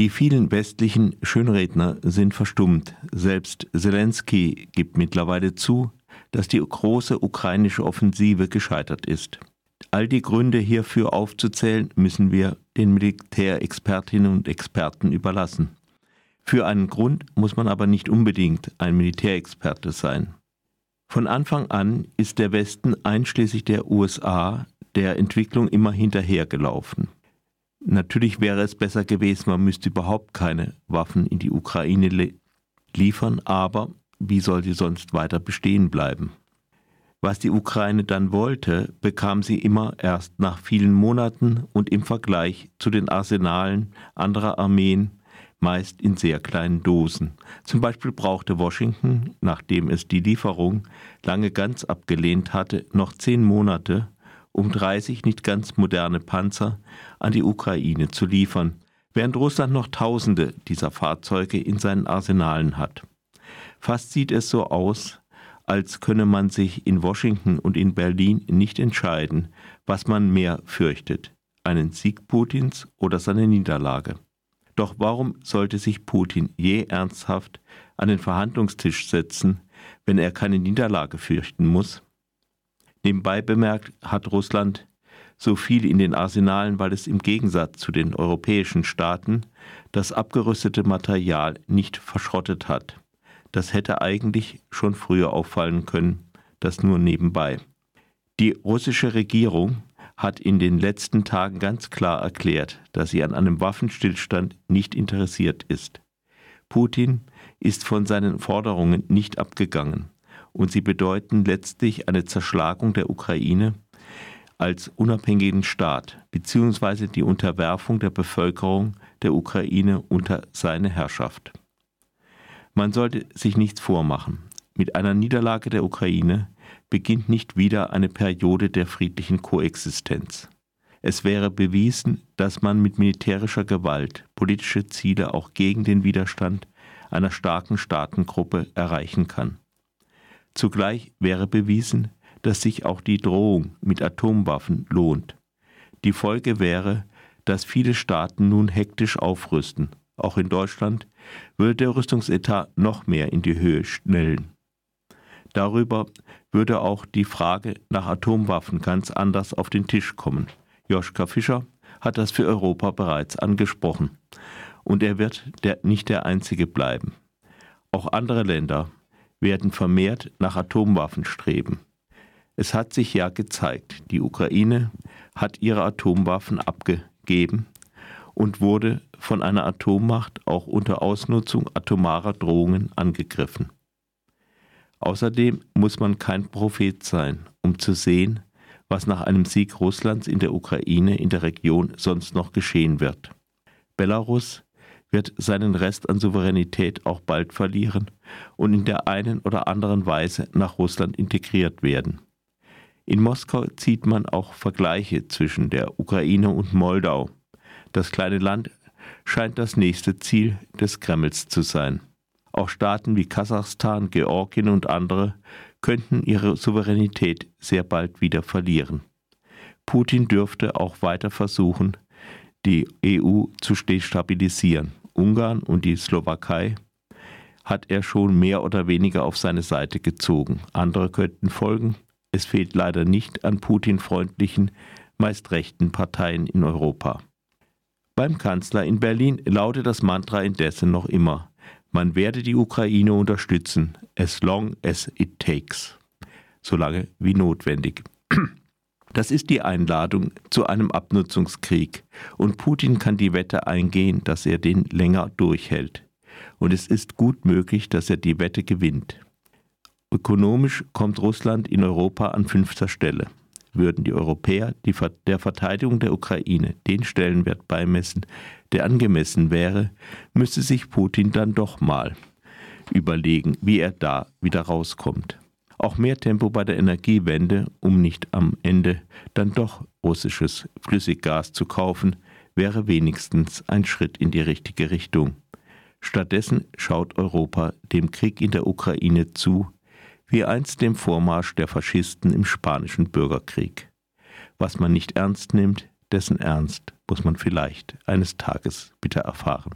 Die vielen westlichen Schönredner sind verstummt. Selbst Zelensky gibt mittlerweile zu, dass die große ukrainische Offensive gescheitert ist. All die Gründe hierfür aufzuzählen, müssen wir den Militärexpertinnen und Experten überlassen. Für einen Grund muss man aber nicht unbedingt ein Militärexperte sein. Von Anfang an ist der Westen einschließlich der USA der Entwicklung immer hinterhergelaufen. Natürlich wäre es besser gewesen, man müsste überhaupt keine Waffen in die Ukraine liefern, aber wie soll sie sonst weiter bestehen bleiben? Was die Ukraine dann wollte, bekam sie immer erst nach vielen Monaten und im Vergleich zu den Arsenalen anderer Armeen meist in sehr kleinen Dosen. Zum Beispiel brauchte Washington, nachdem es die Lieferung lange ganz abgelehnt hatte, noch zehn Monate, um 30 nicht ganz moderne Panzer an die Ukraine zu liefern, während Russland noch Tausende dieser Fahrzeuge in seinen Arsenalen hat. Fast sieht es so aus, als könne man sich in Washington und in Berlin nicht entscheiden, was man mehr fürchtet, einen Sieg Putins oder seine Niederlage. Doch warum sollte sich Putin je ernsthaft an den Verhandlungstisch setzen, wenn er keine Niederlage fürchten muss? Nebenbei bemerkt hat Russland so viel in den Arsenalen, weil es im Gegensatz zu den europäischen Staaten das abgerüstete Material nicht verschrottet hat. Das hätte eigentlich schon früher auffallen können, das nur nebenbei. Die russische Regierung hat in den letzten Tagen ganz klar erklärt, dass sie an einem Waffenstillstand nicht interessiert ist. Putin ist von seinen Forderungen nicht abgegangen und sie bedeuten letztlich eine Zerschlagung der Ukraine als unabhängigen Staat bzw. die Unterwerfung der Bevölkerung der Ukraine unter seine Herrschaft. Man sollte sich nichts vormachen. Mit einer Niederlage der Ukraine beginnt nicht wieder eine Periode der friedlichen Koexistenz. Es wäre bewiesen, dass man mit militärischer Gewalt politische Ziele auch gegen den Widerstand einer starken Staatengruppe erreichen kann. Zugleich wäre bewiesen, dass sich auch die Drohung mit Atomwaffen lohnt. Die Folge wäre, dass viele Staaten nun hektisch aufrüsten. Auch in Deutschland würde der Rüstungsetat noch mehr in die Höhe schnellen. Darüber würde auch die Frage nach Atomwaffen ganz anders auf den Tisch kommen. Joschka Fischer hat das für Europa bereits angesprochen. Und er wird der, nicht der Einzige bleiben. Auch andere Länder werden vermehrt nach Atomwaffen streben. Es hat sich ja gezeigt, die Ukraine hat ihre Atomwaffen abgegeben und wurde von einer Atommacht auch unter Ausnutzung atomarer Drohungen angegriffen. Außerdem muss man kein Prophet sein, um zu sehen, was nach einem Sieg Russlands in der Ukraine in der Region sonst noch geschehen wird. Belarus wird seinen Rest an Souveränität auch bald verlieren und in der einen oder anderen Weise nach Russland integriert werden. In Moskau zieht man auch Vergleiche zwischen der Ukraine und Moldau. Das kleine Land scheint das nächste Ziel des Kremls zu sein. Auch Staaten wie Kasachstan, Georgien und andere könnten ihre Souveränität sehr bald wieder verlieren. Putin dürfte auch weiter versuchen, die EU zu destabilisieren. Ungarn und die Slowakei hat er schon mehr oder weniger auf seine Seite gezogen. Andere könnten folgen. Es fehlt leider nicht an Putin-freundlichen, meist rechten Parteien in Europa. Beim Kanzler in Berlin lautet das Mantra indessen noch immer man werde die Ukraine unterstützen, as long as it takes, solange wie notwendig. Das ist die Einladung zu einem Abnutzungskrieg, und Putin kann die Wette eingehen, dass er den länger durchhält. Und es ist gut möglich, dass er die Wette gewinnt. Ökonomisch kommt Russland in Europa an fünfter Stelle. Würden die Europäer die, der Verteidigung der Ukraine den Stellenwert beimessen, der angemessen wäre, müsste sich Putin dann doch mal überlegen, wie er da wieder rauskommt. Auch mehr Tempo bei der Energiewende, um nicht am Ende dann doch russisches Flüssiggas zu kaufen, wäre wenigstens ein Schritt in die richtige Richtung. Stattdessen schaut Europa dem Krieg in der Ukraine zu, wie einst dem Vormarsch der Faschisten im spanischen Bürgerkrieg. Was man nicht ernst nimmt, dessen Ernst muss man vielleicht eines Tages bitte erfahren.